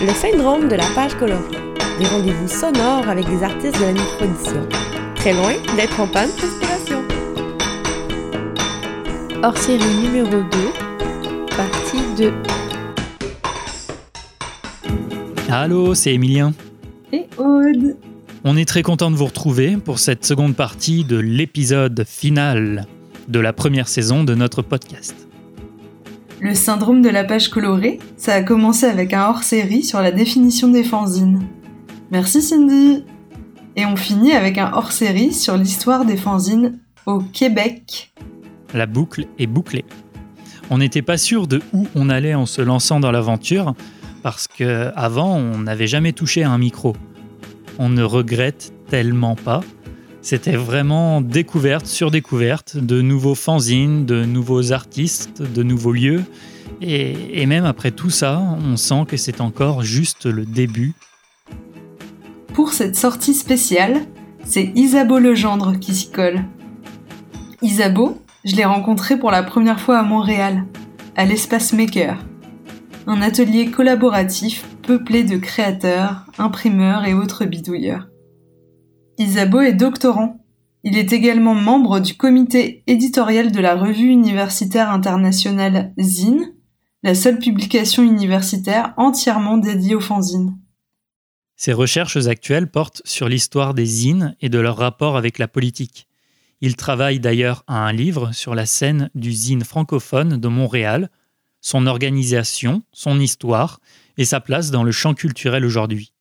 Le syndrome de la page colorée. Des rendez-vous sonores avec des artistes de la micro-édition. Très loin d'être en panne d'inspiration. Hors série numéro 2, partie 2. Allô, c'est Emilien. Et Aude. On est très content de vous retrouver pour cette seconde partie de l'épisode final de la première saison de notre podcast. Le syndrome de la page colorée, ça a commencé avec un hors-série sur la définition des fanzines. Merci Cindy Et on finit avec un hors-série sur l'histoire des fanzines au Québec. La boucle est bouclée. On n'était pas sûr de où on allait en se lançant dans l'aventure, parce que avant on n'avait jamais touché à un micro. On ne regrette tellement pas. C'était vraiment découverte sur découverte de nouveaux fanzines, de nouveaux artistes, de nouveaux lieux. Et, même après tout ça, on sent que c'est encore juste le début. Pour cette sortie spéciale, c'est Isabeau Legendre qui s'y colle. Isabeau, je l'ai rencontré pour la première fois à Montréal, à l'Espace Maker, un atelier collaboratif peuplé de créateurs, imprimeurs et autres bidouilleurs. Isabeau est doctorant. Il est également membre du comité éditorial de la revue universitaire internationale Zine, la seule publication universitaire entièrement dédiée aux fanzines. Ses recherches actuelles portent sur l'histoire des zines et de leur rapport avec la politique. Il travaille d'ailleurs à un livre sur la scène du zine francophone de Montréal, son organisation, son histoire et sa place dans le champ culturel aujourd'hui.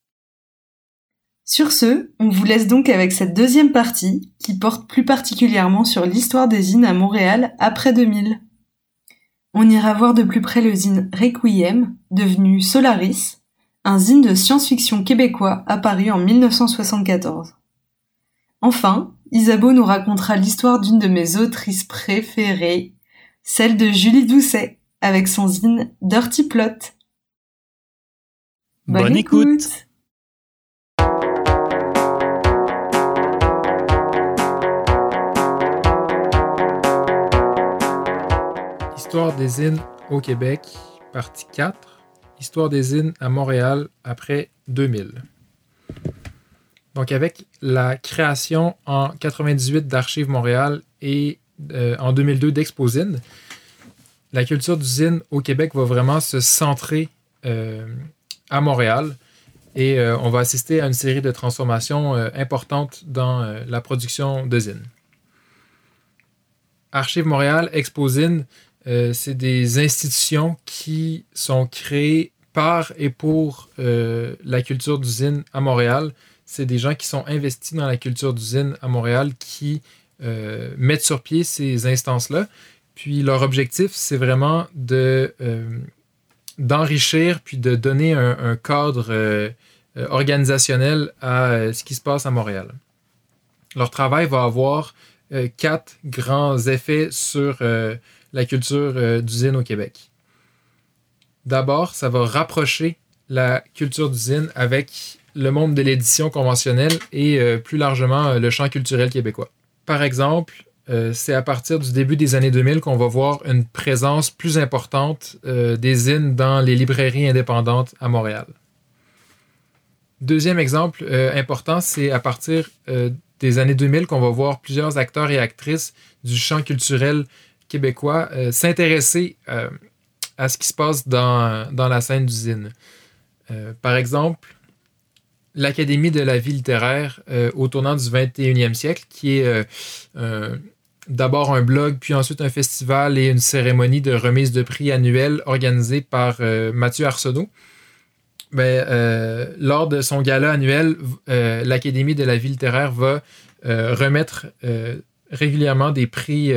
Sur ce, on vous laisse donc avec cette deuxième partie qui porte plus particulièrement sur l'histoire des zines à Montréal après 2000. On ira voir de plus près le zine Requiem, devenu Solaris, un zine de science-fiction québécois apparu en 1974. Enfin, Isabeau nous racontera l'histoire d'une de mes autrices préférées, celle de Julie Doucet, avec son zine Dirty Plot. Bonne, écoute. Histoire des zines au Québec, partie 4. Histoire des zines à Montréal après 2000. Donc avec la création en 98 d'Archives Montréal et euh, en 2002 d'Exposine, la culture du zine au Québec va vraiment se centrer euh, à Montréal et euh, on va assister à une série de transformations importantes dans la production de zine. Archives Montréal, Exposine, euh, c'est des institutions qui sont créées par et pour euh, la culture d'usine à Montréal. C'est des gens qui sont investis dans la culture d'usine à Montréal qui euh, mettent sur pied ces instances-là. Puis leur objectif, c'est vraiment de d'enrichir puis de donner un, cadre organisationnel à ce qui se passe à Montréal. Leur travail va avoir quatre grands effets sur la culture euh, d'usine au Québec. D'abord, ça va rapprocher la culture d'usine avec le monde de l'édition conventionnelle et euh, plus largement euh, le champ culturel québécois. Par exemple, c'est à partir du début des années 2000 qu'on va voir une présence plus importante des zines dans les librairies indépendantes à Montréal. Deuxième exemple important, c'est à partir des années 2000 qu'on va voir plusieurs acteurs et actrices du champ culturel québécois euh, s'intéresser euh, à ce qui se passe dans, la scène d'usine. Euh, par exemple, l'Académie de la vie littéraire au tournant du 21e siècle, qui est d'abord un blog, puis ensuite un festival et une cérémonie de remise de prix annuelle organisée par Mathieu Arsenault. Ben, lors de son gala annuel, l'Académie de la vie littéraire va remettre régulièrement des prix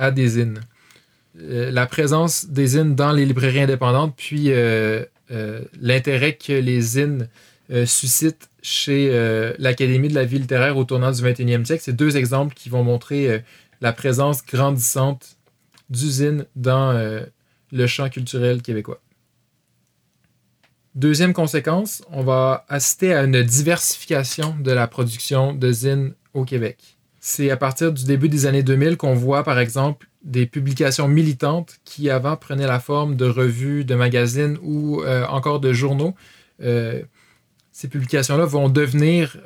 à des zines. Euh, la présence des zines dans les librairies indépendantes, puis euh, euh, l'intérêt que les zines euh, suscitent chez l'Académie de la vie littéraire au tournant du 21e siècle, c'est deux exemples qui vont montrer la présence grandissante d'usines dans le champ culturel québécois. Deuxième conséquence, on va assister à une diversification de la production de zines au Québec. C'est à partir du début des années 2000 qu'on voit, par exemple, des publications militantes qui avant prenaient la forme de revues, de magazines ou encore de journaux. ces publications-là vont devenir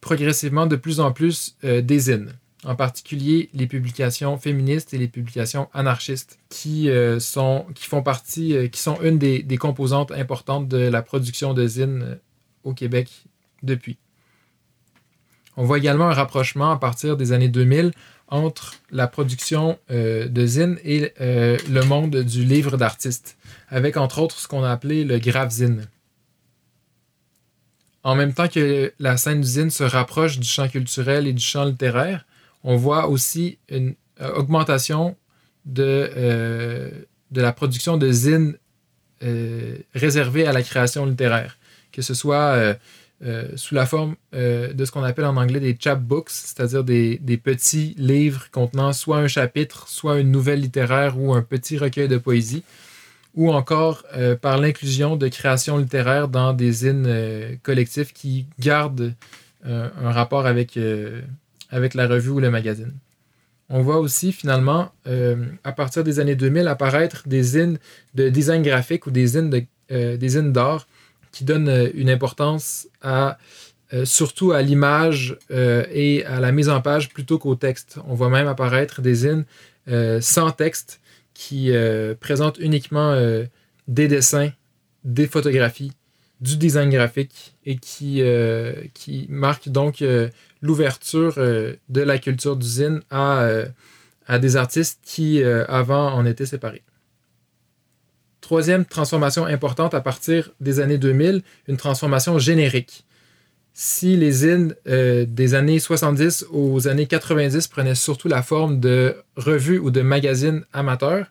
progressivement de plus en plus des zines en particulier les publications féministes et les publications anarchistes, qui, euh, sont, qui font partie, euh, qui sont une des, composantes importantes de la production de zines euh, au Québec depuis. On voit également un rapprochement à partir des années 2000 entre la production de zines et le monde du livre d'artiste, avec entre autres ce qu'on a appelé le grave-zine. En même temps que la scène zine se rapproche du champ culturel et du champ littéraire, on voit aussi une euh, augmentation de, euh, la production de zines euh, réservées à la création littéraire, que ce soit sous la forme de ce qu'on appelle en anglais des chapbooks, c'est-à-dire des, des, petits livres contenant soit un chapitre, soit une nouvelle littéraire ou un petit recueil de poésie, ou encore par l'inclusion de créations littéraires dans des zines collectifs qui gardent un rapport avec la revue ou le magazine. On voit aussi finalement, euh, à partir des années 2000, apparaître des zines de design graphique ou des euh, d'art qui donnent euh, une importance à, surtout à l'image et à la mise en page plutôt qu'au texte. On voit même apparaître des zines sans texte qui présentent uniquement des dessins, des photographies, du design graphique et qui, marquent donc l'ouverture euh, de la culture d'usine à, euh, à des artistes qui, euh, avant, en étaient séparés. Troisième transformation importante à partir des années 2000, une transformation générique. Si les zines des années 70 aux années 90 prenaient surtout la forme de revues ou de magazines amateurs,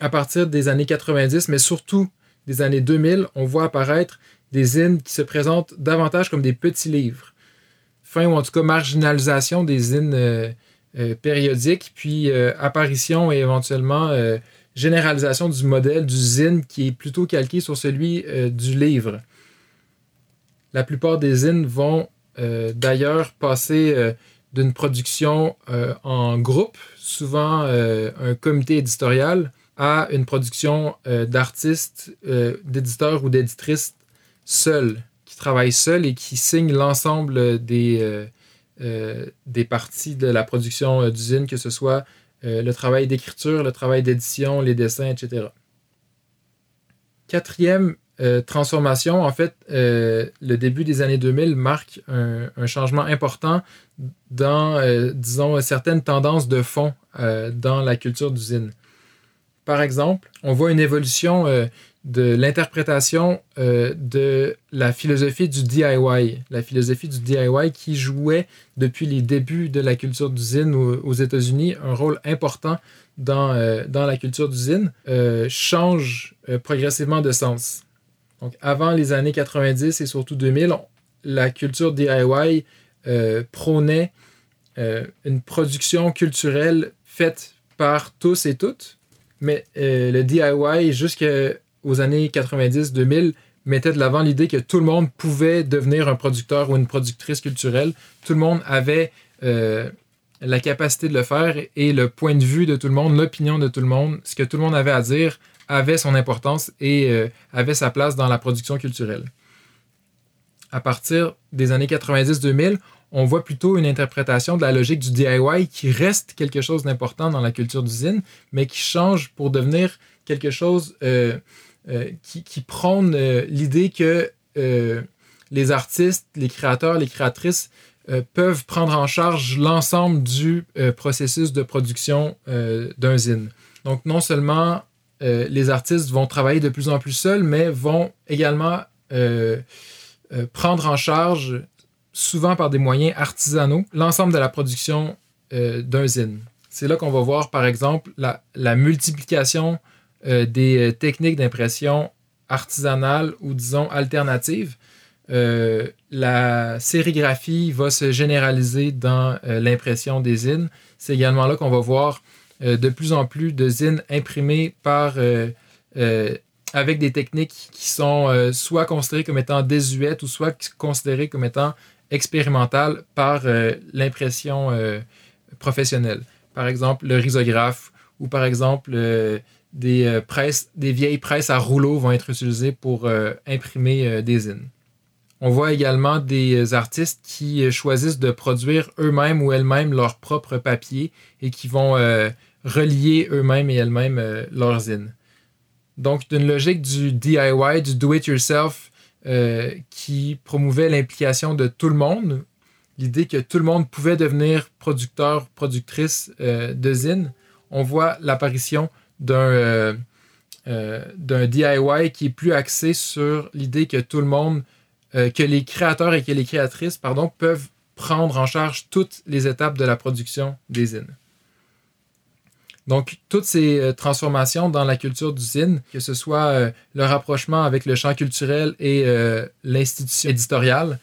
à partir des années 90, mais surtout des années 2000, on voit apparaître des zines qui se présentent davantage comme des petits livres fin ou en tout cas marginalisation des zines euh, euh, périodiques, puis euh, apparition et éventuellement généralisation du modèle du zine qui est plutôt calqué sur celui du livre. La plupart des zines vont d'ailleurs passer d'une production en groupe, souvent un comité éditorial, à une production d'artistes, d'éditeurs ou d'éditrices seuls qui travaille seul et qui signe l'ensemble des, euh, euh, des parties de la production euh, d'usine, que ce soit le travail d'écriture, le travail d'édition, les dessins, etc. Quatrième transformation, en fait, le début des années 2000 marque un, un changement important dans, disons, certaines tendances de fond dans la culture d'usine. Par exemple, on voit une évolution de l'interprétation euh, de la philosophie du DIY. La philosophie du DIY qui jouait depuis les débuts de la culture d'usine aux, États-Unis un rôle important dans, euh, la culture d'usine, euh, change progressivement de sens. Donc avant les années 90 et surtout 2000, la culture DIY prônait une production culturelle faite par tous et toutes, mais le DIY jusqu'à aux années 90-2000 mettait de l'avant l'idée que tout le monde pouvait devenir un producteur ou une productrice culturelle. Tout le monde avait euh, la capacité de le faire et le point de vue de tout le monde, l'opinion de tout le monde, ce que tout le monde avait à dire avait son importance et euh, avait sa place dans la production culturelle. À partir des années 90-2000, on voit plutôt une interprétation de la logique du DIY qui reste quelque chose d'important dans la culture d'usine, mais qui change pour devenir quelque chose euh, qui, qui, prône euh, l'idée que euh, les artistes, les créateurs, les créatrices peuvent prendre en charge l'ensemble du processus de production d'un zine. Donc non seulement les artistes vont travailler de plus en plus seuls, mais vont également prendre en charge, souvent par des moyens artisanaux, l'ensemble de la production d'un zine. C'est là qu'on va voir, par exemple, la multiplication euh, des euh, techniques d'impression artisanales ou disons alternatives. Euh, la sérigraphie va se généraliser dans l'impression des zines. C'est également là qu'on va voir de plus en plus de zines imprimées par, avec des techniques qui sont soit considérées comme étant désuètes ou soit considérées comme étant expérimentales par l'impression professionnelle. par exemple le risographe ou par exemple des, presses, des vieilles presses à rouleau vont être utilisées pour imprimer des zines. On voit également des artistes qui choisissent de produire eux-mêmes ou elles-mêmes leur propre papier et qui vont relier eux-mêmes et elles-mêmes leurs zines. Donc, d'une logique du DIY, du do-it-yourself, euh, qui promouvait l'implication de tout le monde, l'idée que tout le monde pouvait devenir producteur, productrice euh, de on voit l'apparition d'un euh, d'un DIY qui est plus axé sur l'idée que tout le monde, que les créateurs et que les créatrices, pardon, peuvent prendre en charge toutes les étapes de la production des zines. Donc, toutes ces euh, transformations dans la culture d'usine, que ce soit euh, le rapprochement avec le champ culturel et euh, l'institution éditoriale,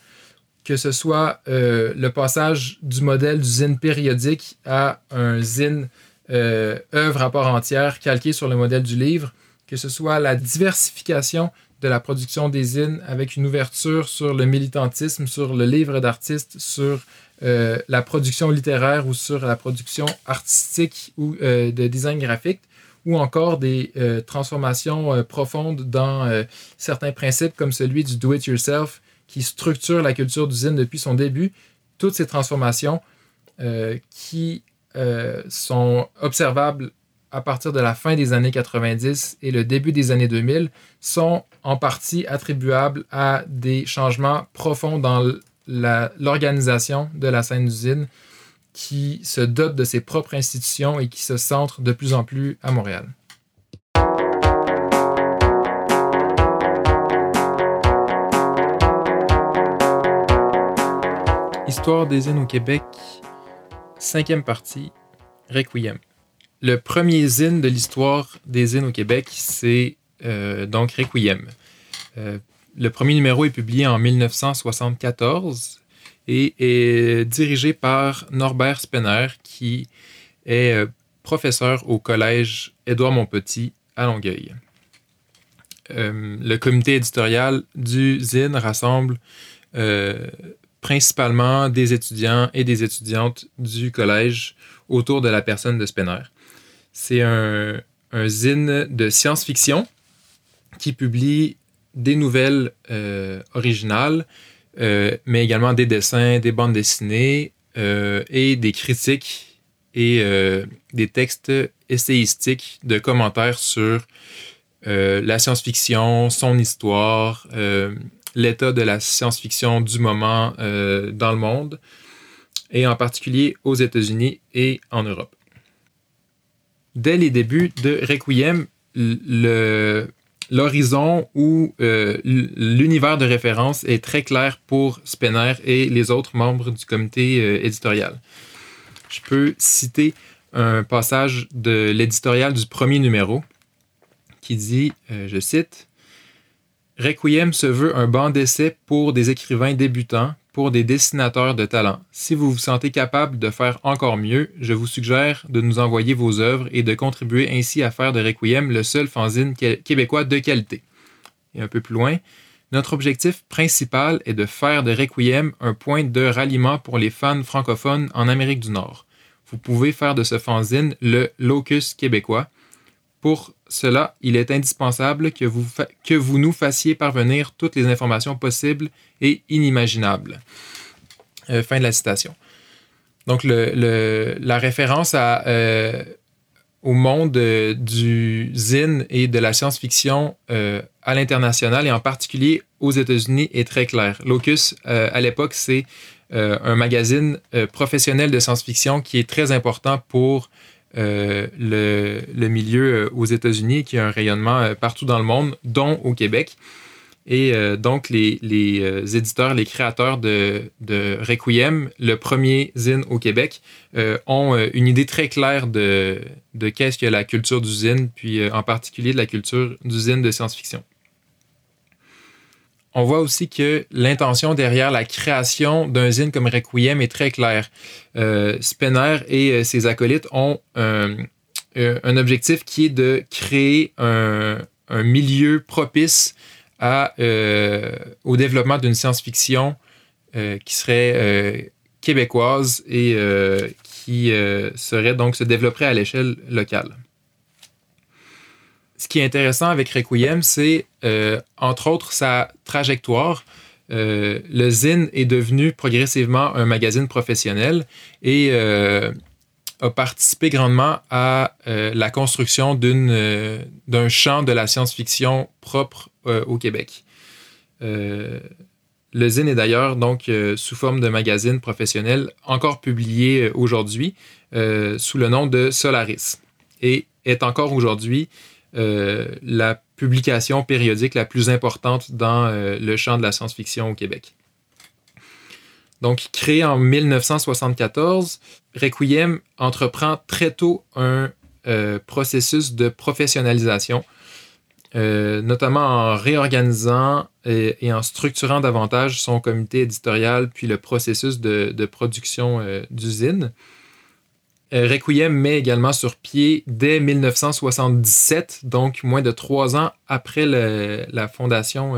que ce soit le passage du modèle d'usine périodique à un zine œuvre à part entière calqué sur le modèle du livre, que ce soit la diversification de la production des zines avec une ouverture sur le militantisme, sur le livre d'artiste, sur euh, la production littéraire ou sur la production artistique ou euh, de design graphique, ou encore des euh, transformations profondes dans certains principes comme celui du do-it-yourself qui structure la culture d'usine depuis son début. Toutes ces transformations qui sont observables à partir de la fin des années 90 et le début des années 2000 sont en partie attribuables à des changements profonds dans l'organisation de la scène d'usine qui se dote de ses propres institutions et qui se centre de plus en plus à Montréal. Histoire des zines au Québec, cinquième partie, Requiem. Le premier zine de l'histoire des zines au Québec, c'est euh, donc Requiem. Euh, le premier numéro est publié en 1974 et est dirigé par Norbert Spener, qui est euh, professeur au collège Édouard Montpetit à Longueuil. Le comité éditorial du ZIN rassemble principalement des étudiants et des étudiantes du collège autour de la personne de Spener. C'est un, un zine de science-fiction qui publie des nouvelles euh, originales, euh, mais également des dessins, des bandes dessinées euh, et des critiques et des textes essayistiques de commentaires sur la science-fiction, son histoire, l'état de la science-fiction du moment dans le monde, et en particulier aux États-Unis et en Europe. Dès les débuts de Requiem, l'horizon ou euh, l'univers de référence est très clair pour Spener et les autres membres du comité euh, éditorial. Je peux citer un passage de l'éditorial du premier numéro qui dit, euh, je cite, Requiem se veut un banc d'essai pour des écrivains débutants pour des dessinateurs de talent. Si vous vous sentez capable de faire encore mieux, je vous suggère de nous envoyer vos œuvres et de contribuer ainsi à faire de Requiem le seul fanzine québécois de qualité. Et un peu plus loin, notre objectif principal est de faire de Requiem un point de ralliement pour les fans francophones en Amérique du Nord. Vous pouvez faire de ce fanzine le locus québécois. Pour cela, il est indispensable que vous, que vous nous fassiez parvenir toutes les informations possibles et inimaginables. Euh, fin de la citation. Donc, le, la référence euh, au monde euh, du zine et de la science-fiction à l'international et en particulier aux États-Unis est très claire. Locus, à l'époque, c'est un magazine professionnel de science-fiction qui est très important pour euh, le, milieu euh, aux États-Unis qui a un rayonnement euh, partout dans le monde, dont au Québec. Et donc, les, éditeurs, les créateurs de, Requiem, le premier zine au Québec, ont une idée très claire de, de qu'est-ce que la culture d'usine, puis en particulier de la culture d'usine de science-fiction on voit aussi que l'intention derrière la création d'un zine comme Requiem est très claire. Euh, Spener et euh, ses acolytes ont un, euh, un, objectif qui est de créer un, milieu propice euh, au développement d'une science-fiction qui serait québécoise et qui serait donc se développerait à l'échelle locale. Ce qui est intéressant avec Requiem, c'est entre autres sa trajectoire. le Zine est devenu progressivement un magazine professionnel et a participé grandement à euh, la construction euh, d'un champ de la science-fiction propre euh, au Québec. le Zine est d'ailleurs donc sous forme de magazine professionnel encore publié aujourd'hui sous le nom de Solaris et est encore aujourd'hui la publication périodique la plus importante dans le champ de la science-fiction au Québec. Donc, créé en 1974, Requiem entreprend très tôt un euh, processus de professionnalisation, euh, notamment en réorganisant et, en structurant davantage son comité éditorial puis le processus de, production euh, d'usine. Requiem met également sur pied dès 1977, donc moins de trois ans après la fondation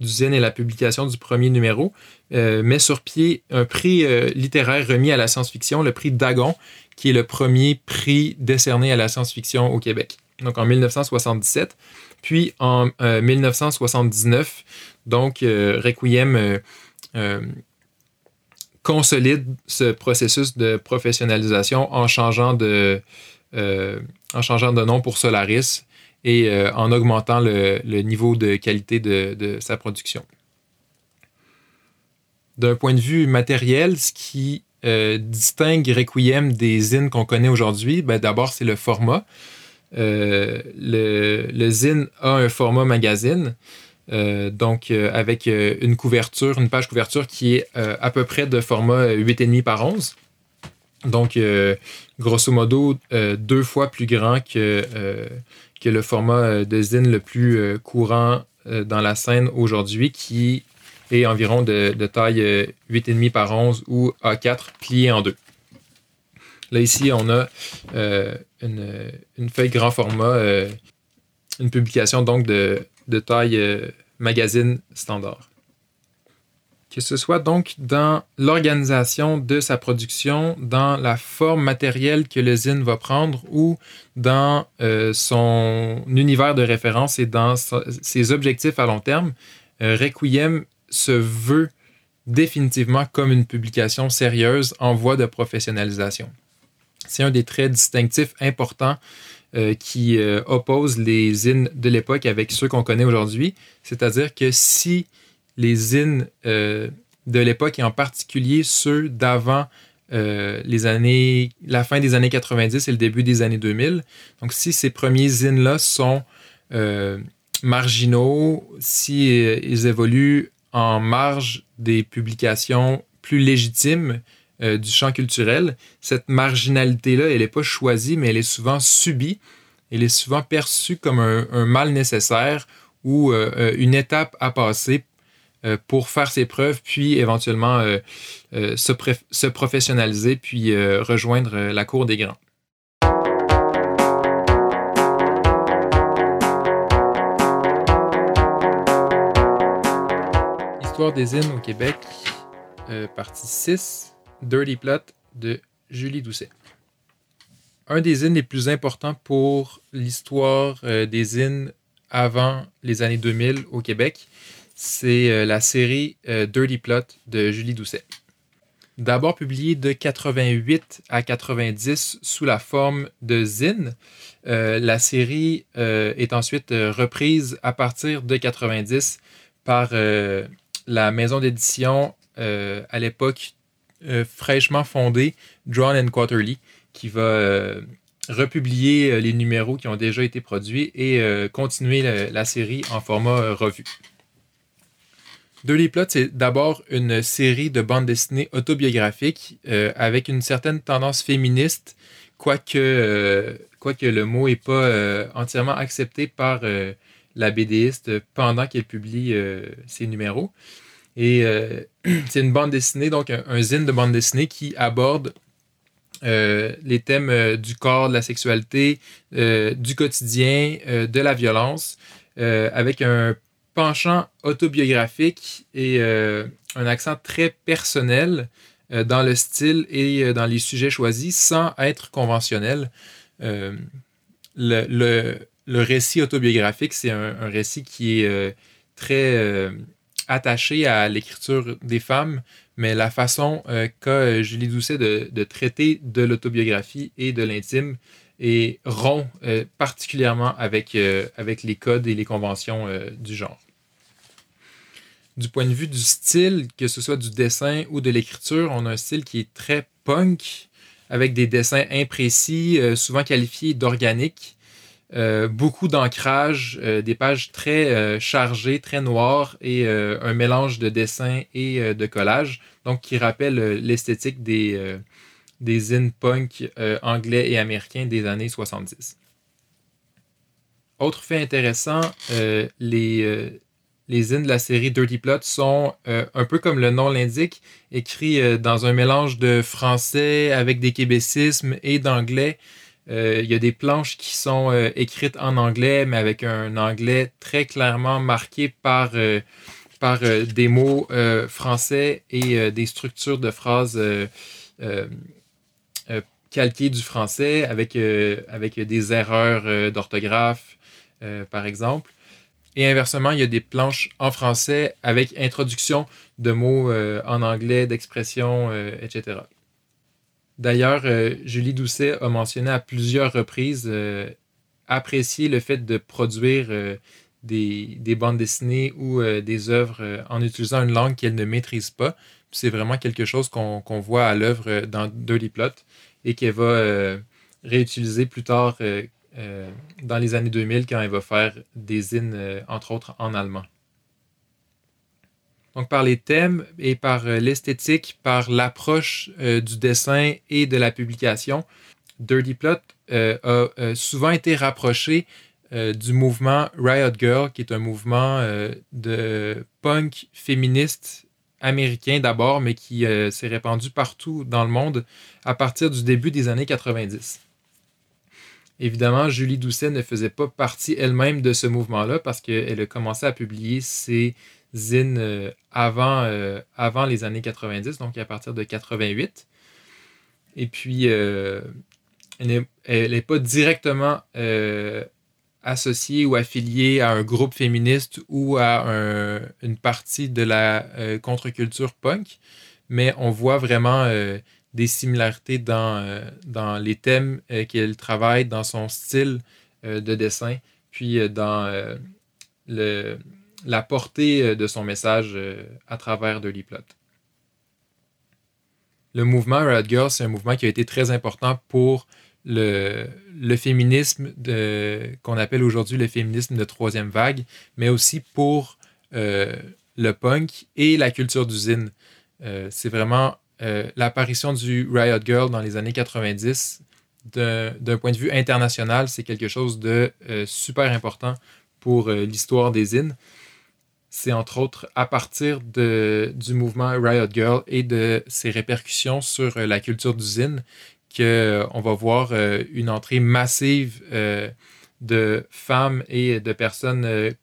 d'usine et la publication du premier numéro, euh, met sur pied un prix euh, littéraire remis à la science-fiction, le prix Dagon, qui est le premier prix décerné à la science-fiction au Québec. Donc en 1977. Puis en 1979, euh, donc Requiem consolide ce processus de professionnalisation en changeant de, de nom pour Solaris et euh, en augmentant le, niveau de qualité de, sa production. D'un point de vue matériel, ce qui euh, distingue Requiem des zines qu'on connaît aujourd'hui, ben, d'abord, c'est le format. Euh, le, le, zine a un format magazine, donc avec une couverture, une page couverture qui est à peu près de format 8,5 par 11. Donc, grosso modo, deux fois plus grand que que le format euh, de zine le plus euh, courant euh, dans la scène aujourd'hui, qui est environ de, taille 8,5 par 11 ou A4 plié en deux. Là, ici, on a une, feuille grand format, une publication donc de, de taille magazine standard que ce soit donc dans l'organisation de sa production, dans la forme matérielle que le zine va prendre ou dans euh, son univers de référence et dans ses objectifs à long terme, euh, Requiem se veut définitivement comme une publication sérieuse en voie de professionnalisation. C'est un des traits distinctifs importants euh, qui oppose les zines de l'époque avec ceux qu'on connaît aujourd'hui, c'est-à-dire que si les zines euh, de l'époque et en particulier ceux d'avant euh, les années, la fin des années 90 et le début des années 2000. Donc, si ces premiers zines-là sont euh, marginaux, si ils évoluent en marge des publications plus légitimes du champ culturel, cette marginalité-là, elle n'est pas choisie, mais elle est souvent subie. Elle est souvent perçue comme un mal nécessaire ou une étape à passer euh, pour faire ses preuves, puis éventuellement euh, euh, se, professionnaliser, puis rejoindre la cour des grands. Histoire des hymnes au Québec, partie 6, Dirty Plot de Julie Doucet. Un des hymnes les plus importants pour l'histoire des hymnes avant les années 2000 au Québec, c'est euh, la série euh, Dirty Plot de Julie Doucet. D'abord publiée de 88 à 90 sous la forme de zine, euh, la série est ensuite reprise à partir de 90 par la maison d'édition à l'époque fraîchement fondée Drawn and Quarterly, qui va republier les numéros qui ont déjà été produits et continuer la série en format revue. Dirty Plot, c'est d'abord une série de bandes dessinées autobiographiques euh, avec une certaine tendance féministe, quoique, euh, quoique le mot n'est pas euh, entièrement accepté par la BDiste pendant qu'elle publie ses numéros. Et c'est une bande dessinée, donc un, un, zine de bande dessinée qui aborde les thèmes du corps, de la sexualité, du quotidien, de la violence, avec un penchant autobiographique et euh, un accent très personnel dans le style et dans les sujets choisis sans être conventionnel. le, le, récit autobiographique, c'est un, récit qui est très attaché à l'écriture des femmes, mais la façon qu'a Julie Doucet de, traiter de l'autobiographie et de l'intime est rond, particulièrement avec, avec les codes et les conventions du genre du point de vue du style, que ce soit du dessin ou de l'écriture, on a un style qui est très punk, avec des dessins imprécis, euh, souvent qualifiés d'organiques. Euh, beaucoup d'ancrage, euh, des pages très chargées, très noires et un mélange de dessin et de collage, donc qui rappelle l'esthétique des, des in punk anglais et américains des années 70. Autre fait intéressant, les, les zines de la série Dirty Plot sont euh, un peu comme le nom l'indique, écrits euh, dans un mélange de français avec des québécismes et d'anglais. Euh, il y a des planches qui sont écrites en anglais, mais avec un anglais très clairement marqué par, par des mots français et des structures de phrases calquées du français avec, avec des erreurs d'orthographe, par exemple. Et inversement, il y a des planches en français avec introduction de mots euh, en anglais, d'expressions, euh, etc. D'ailleurs, euh, Julie Doucet a mentionné à plusieurs reprises apprécier le fait de produire des, bandes dessinées ou des œuvres en utilisant une langue qu'elle ne maîtrise pas. C'est vraiment quelque chose qu'on voit à l'œuvre dans Dirty Plot et qu'elle va réutiliser plus tard euh, dans les années 2000 quand elle va faire des zines, euh, entre autres en allemand. Donc par les thèmes et par euh, l'esthétique, par l'approche du dessin et de la publication, Dirty Plot a souvent été rapproché du mouvement Riot Girl, qui est un mouvement de punk féministe américain d'abord, mais qui s'est répandu partout dans le monde à partir du début des années 90. Évidemment, Julie Doucet ne faisait pas partie elle-même de ce mouvement-là parce qu'elle a commencé à publier ses zines euh, avant, euh, avant les années 90, donc à partir de 88. Et puis, euh, elle n'est pas directement associée ou affiliée à un groupe féministe ou à une partie de la contre-culture punk, mais on voit vraiment des similarités dans, dans les thèmes qu'elle travaille, dans son style de dessin, puis dans le, la portée de son message à travers de Plot. Le mouvement Red Girl, c'est un mouvement qui a été très important pour le, féminisme qu'on appelle aujourd'hui le féminisme de troisième vague, mais aussi pour le punk et la culture d'usine. c'est vraiment euh, l'apparition du Riot Girl dans les années 90, d'un point de vue international, c'est quelque chose de euh, super important pour euh, l'histoire des zines. C'est entre autres à partir du mouvement Riot Girl et de ses répercussions sur la culture d'usine qu'on va voir une entrée massive de femmes et de personnes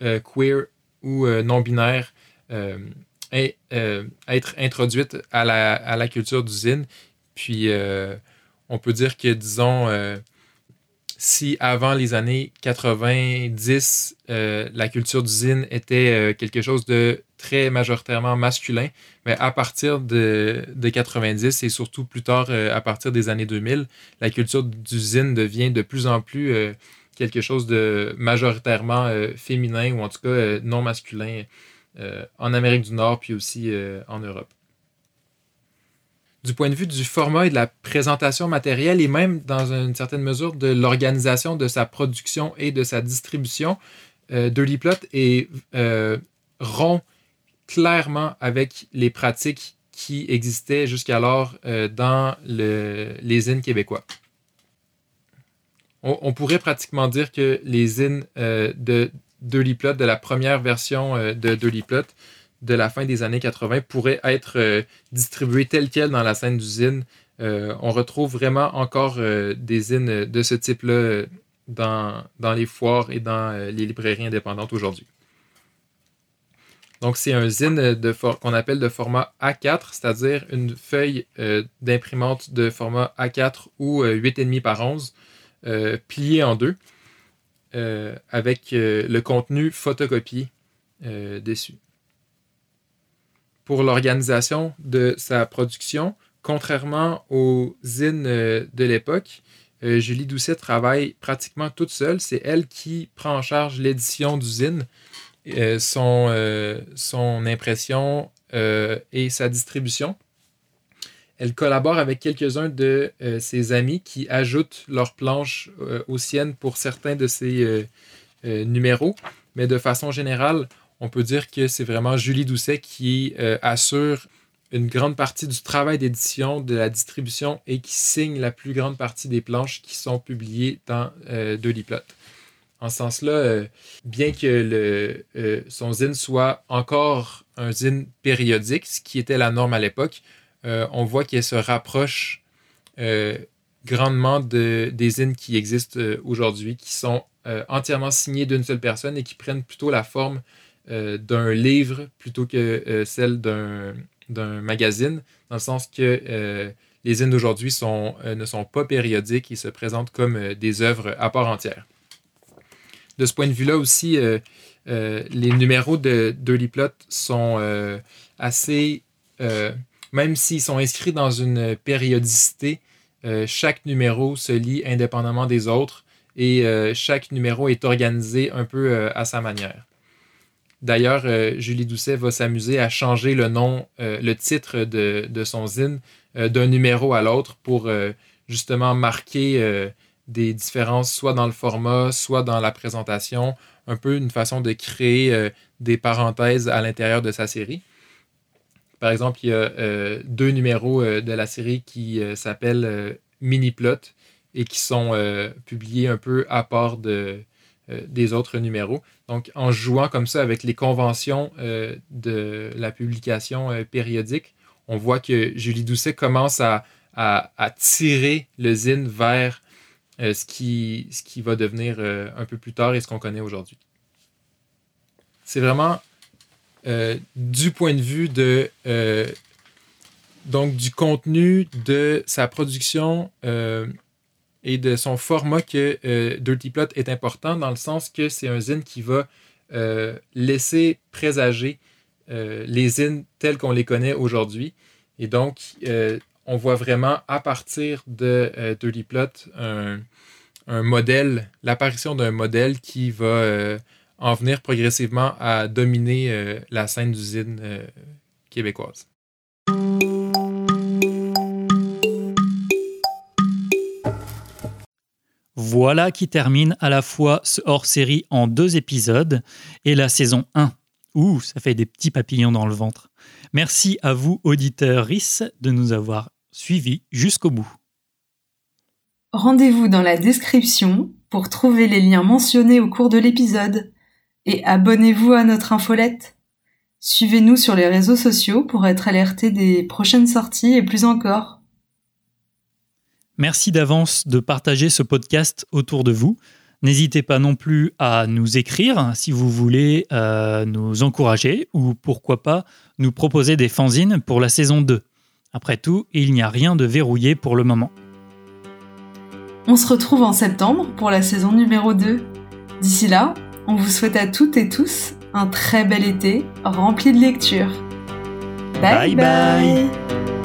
queer ou non-binaires euh, être introduite à la, à la culture d'usine. Puis euh, on peut dire que, disons, euh, si avant les années 90, la culture d'usine était quelque chose de très majoritairement masculin, mais à partir de, de 90 et surtout plus tard à partir des années 2000, la culture d'usine devient de plus en plus quelque chose de majoritairement féminin ou en tout cas non masculin. Euh, en Amérique du Nord, puis aussi euh, en Europe. Du point de vue du format et de la présentation matérielle, et même dans une certaine mesure de l'organisation de sa production et de sa distribution, euh, Plot est rond clairement avec les pratiques qui existaient jusqu'alors dans les zines québécois. On, pourrait pratiquement dire que les zines de Dirty Plot, de la première version euh, de Dirty Plot de la fin des années 80 pourrait être euh, distribué tel quel dans la scène d'usine. Euh, on retrouve vraiment encore des zines de ce type-là dans, dans les foires et dans les librairies indépendantes aujourd'hui. Donc, c'est un zine qu'on appelle de format A4, c'est-à-dire une feuille euh, d'imprimante de format A4 ou 8,5 par 11, pliée en deux, avec le contenu photocopié dessus. Pour l'organisation de sa production, contrairement aux zines de l'époque, Julie Doucet travaille pratiquement toute seule. C'est elle qui prend en charge l'édition du zine euh, son, euh, impression euh, et sa distribution. Elle collabore avec quelques-uns de ses amis qui ajoutent leurs planches aux siennes pour certains de ses numéros. Mais de façon générale, on peut dire que c'est vraiment Julie Doucet qui assure une grande partie du travail d'édition, de la distribution et qui signe la plus grande partie des planches qui sont publiées dans euh, Doliplot. En ce sens-là, euh, bien que euh, son zine soit encore un zine périodique, ce qui était la norme à l'époque, euh, on voit qu'elle se rapproche grandement de, des zines qui existent aujourd'hui, qui sont entièrement signés d'une seule personne et qui prennent plutôt la forme d'un livre plutôt que celle d'un magazine, dans le sens que les zines d'aujourd'hui ne sont pas périodiques et se présentent comme des œuvres à part entière de ce point de vue-là aussi, euh, euh, les numéros de Plot sont euh, assez. même s'ils sont inscrits dans une périodicité, chaque numéro se lit indépendamment des autres et chaque numéro est organisé un peu à sa manière. D'ailleurs, Julie Doucet va s'amuser à changer le nom, le titre de, son zine d'un numéro à l'autre pour justement marquer des différences soit dans le format, soit dans la présentation, un peu une façon de créer euh, des parenthèses à l'intérieur de sa série. Par exemple, il y a euh, deux numéros euh, de la série qui s'appellent Mini Plot et qui sont publiés un peu à part de, des autres numéros. Donc, en jouant comme ça avec les conventions de la publication périodique, on voit que Julie Doucet commence à, tirer le zine vers euh, ce, qui, va devenir euh, un peu plus tard et ce qu'on connaît aujourd'hui. C'est vraiment euh, du point de vue de donc du contenu de sa production et de son format que Dirty Plot est important dans le sens que c'est un zine qui va laisser présager les zines tels qu'on les connaît aujourd'hui. Et donc, on voit vraiment à partir de euh, Dirty Plot un, modèle, l'apparition d'un modèle qui va euh, en venir progressivement à dominer euh, la scène d'usine québécoise. Voilà qui termine à la fois ce hors-série en deux épisodes et la saison 1. Ouh, ça fait des petits papillons dans le ventre. Merci à vous, auditeurs RIS, de nous avoir suivi jusqu'au bout. Rendez-vous dans la description pour trouver les liens mentionnés au cours de l'épisode et abonnez-vous à notre infolette. Suivez-nous sur les réseaux sociaux pour être alerté des prochaines sorties et plus encore. Merci d'avance de partager ce podcast autour de vous. N'hésitez pas non plus à nous écrire si vous voulez euh, nous encourager ou pourquoi pas nous proposer des fanzines pour la saison 2. Après tout, il n'y a rien de verrouillé pour le moment. On se retrouve en septembre pour la saison numéro 2. D'ici là, on vous souhaite à toutes et tous un très bel été rempli de lectures. bye. bye.